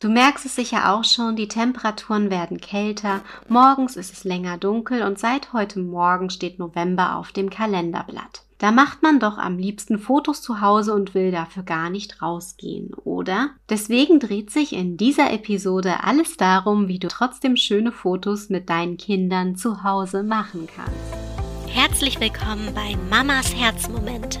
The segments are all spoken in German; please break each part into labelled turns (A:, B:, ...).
A: Du merkst es sicher auch schon, die Temperaturen werden kälter, morgens ist es länger dunkel und seit heute Morgen steht November auf dem Kalenderblatt. Da macht man doch am liebsten Fotos zu Hause und will dafür gar nicht rausgehen, oder? Deswegen dreht sich in dieser Episode alles darum, wie du trotzdem schöne Fotos mit deinen Kindern zu Hause machen kannst.
B: Herzlich willkommen bei Mamas Herzmomente.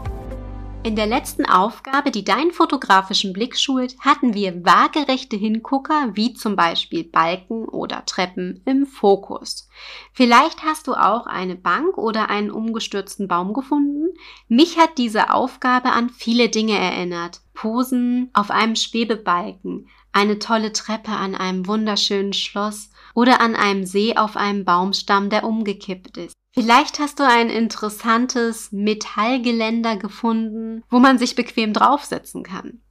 A: In der letzten Aufgabe, die deinen fotografischen Blick schult, hatten wir waagerechte Hingucker wie zum Beispiel Balken oder Treppen im Fokus. Vielleicht hast du auch eine Bank oder einen umgestürzten Baum gefunden. Mich hat diese Aufgabe an viele Dinge erinnert. Posen auf einem Schwebebalken, eine tolle Treppe an einem wunderschönen Schloss oder an einem See auf einem Baumstamm, der umgekippt ist. Vielleicht hast du ein interessantes Metallgeländer gefunden, wo man sich bequem draufsetzen kann.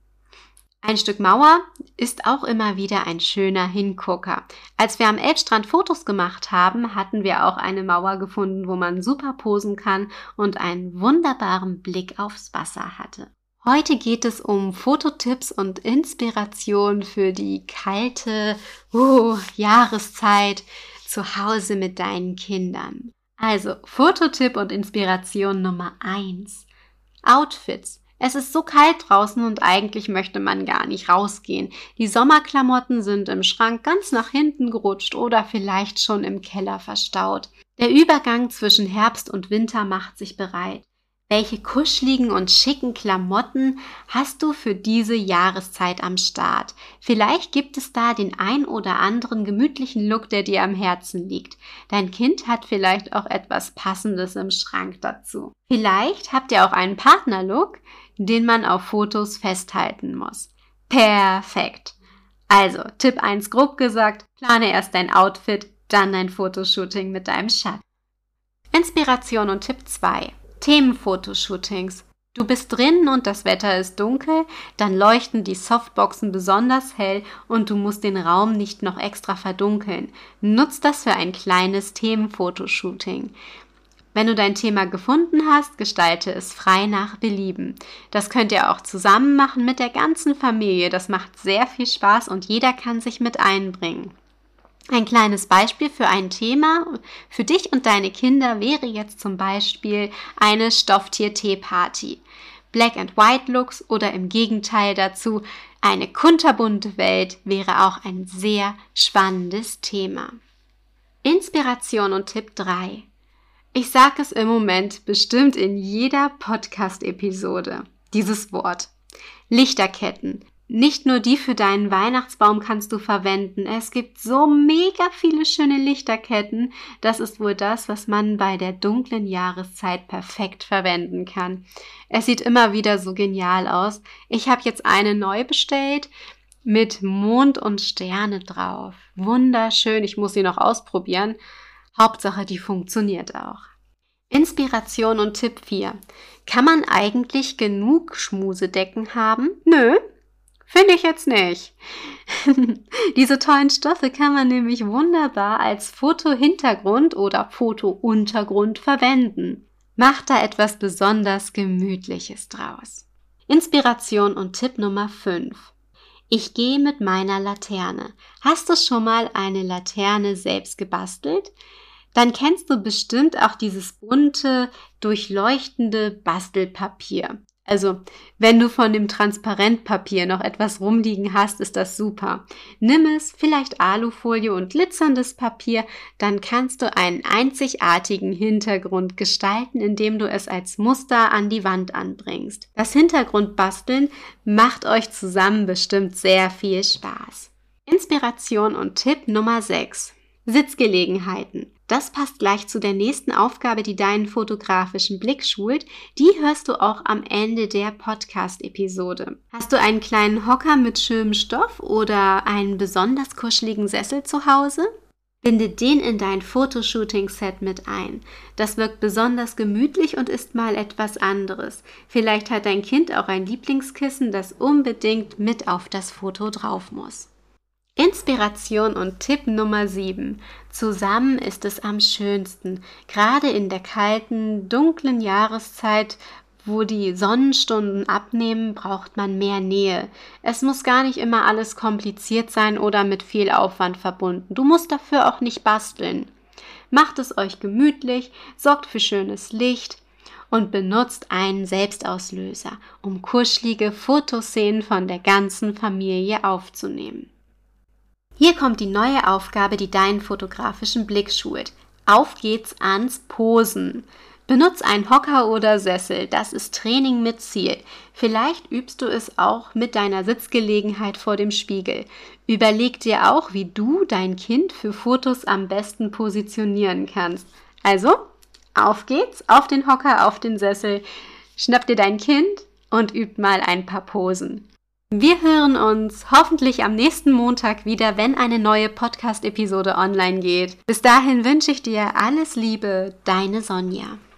A: Ein Stück Mauer ist auch immer wieder ein schöner Hingucker. Als wir am Elbstrand Fotos gemacht haben, hatten wir auch eine Mauer gefunden, wo man super posen kann und einen wunderbaren Blick aufs Wasser hatte. Heute geht es um Fototipps und Inspiration für die kalte uh, Jahreszeit zu Hause mit deinen Kindern. Also, Fototipp und Inspiration Nummer eins: Outfits. Es ist so kalt draußen und eigentlich möchte man gar nicht rausgehen. Die Sommerklamotten sind im Schrank ganz nach hinten gerutscht oder vielleicht schon im Keller verstaut. Der Übergang zwischen Herbst und Winter macht sich bereit. Welche kuscheligen und schicken Klamotten hast du für diese Jahreszeit am Start? Vielleicht gibt es da den ein oder anderen gemütlichen Look, der dir am Herzen liegt. Dein Kind hat vielleicht auch etwas Passendes im Schrank dazu. Vielleicht habt ihr auch einen Partnerlook, den man auf Fotos festhalten muss. Perfekt. Also, Tipp 1 grob gesagt, plane erst dein Outfit, dann dein Fotoshooting mit deinem Schatz. Inspiration und Tipp 2. Themenfotoshootings. Du bist drinnen und das Wetter ist dunkel, dann leuchten die Softboxen besonders hell und du musst den Raum nicht noch extra verdunkeln. Nutz das für ein kleines Themenfotoshooting. Wenn du dein Thema gefunden hast, gestalte es frei nach Belieben. Das könnt ihr auch zusammen machen mit der ganzen Familie. Das macht sehr viel Spaß und jeder kann sich mit einbringen. Ein kleines Beispiel für ein Thema für dich und deine Kinder wäre jetzt zum Beispiel eine Stofftier-Tee-Party. Black and White Looks oder im Gegenteil dazu eine kunterbunte Welt wäre auch ein sehr spannendes Thema. Inspiration und Tipp 3. Ich sage es im Moment bestimmt in jeder Podcast-Episode. Dieses Wort. Lichterketten. Nicht nur die für deinen Weihnachtsbaum kannst du verwenden. Es gibt so mega viele schöne Lichterketten. Das ist wohl das, was man bei der dunklen Jahreszeit perfekt verwenden kann. Es sieht immer wieder so genial aus. Ich habe jetzt eine neu bestellt mit Mond und Sterne drauf. Wunderschön. Ich muss sie noch ausprobieren. Hauptsache, die funktioniert auch. Inspiration und Tipp 4. Kann man eigentlich genug Schmusedecken haben? Nö, Finde ich jetzt nicht. Diese tollen Stoffe kann man nämlich wunderbar als Fotohintergrund oder Fotountergrund verwenden. Macht da etwas besonders Gemütliches draus. Inspiration und Tipp Nummer 5. Ich gehe mit meiner Laterne. Hast du schon mal eine Laterne selbst gebastelt? Dann kennst du bestimmt auch dieses bunte, durchleuchtende Bastelpapier. Also, wenn du von dem Transparentpapier noch etwas rumliegen hast, ist das super. Nimm es, vielleicht Alufolie und glitzerndes Papier, dann kannst du einen einzigartigen Hintergrund gestalten, indem du es als Muster an die Wand anbringst. Das Hintergrundbasteln macht euch zusammen bestimmt sehr viel Spaß. Inspiration und Tipp Nummer 6. Sitzgelegenheiten. Das passt gleich zu der nächsten Aufgabe, die deinen fotografischen Blick schult. Die hörst du auch am Ende der Podcast-Episode. Hast du einen kleinen Hocker mit schönem Stoff oder einen besonders kuscheligen Sessel zu Hause? Binde den in dein Fotoshooting-Set mit ein. Das wirkt besonders gemütlich und ist mal etwas anderes. Vielleicht hat dein Kind auch ein Lieblingskissen, das unbedingt mit auf das Foto drauf muss. Inspiration und Tipp Nummer 7. Zusammen ist es am schönsten. Gerade in der kalten, dunklen Jahreszeit wo die Sonnenstunden abnehmen, braucht man mehr Nähe. Es muss gar nicht immer alles kompliziert sein oder mit viel Aufwand verbunden. Du musst dafür auch nicht basteln. Macht es euch gemütlich, sorgt für schönes Licht und benutzt einen Selbstauslöser, um kuschelige Fotoszenen von der ganzen Familie aufzunehmen. Hier kommt die neue Aufgabe, die deinen fotografischen Blick schult. Auf geht's ans Posen. Benutz einen Hocker oder Sessel, das ist Training mit Ziel. Vielleicht übst du es auch mit deiner Sitzgelegenheit vor dem Spiegel. Überleg dir auch, wie du dein Kind für Fotos am besten positionieren kannst. Also, auf geht's, auf den Hocker, auf den Sessel, schnapp dir dein Kind und übt mal ein paar Posen. Wir hören uns hoffentlich am nächsten Montag wieder, wenn eine neue Podcast-Episode online geht. Bis dahin wünsche ich dir alles Liebe, deine Sonja.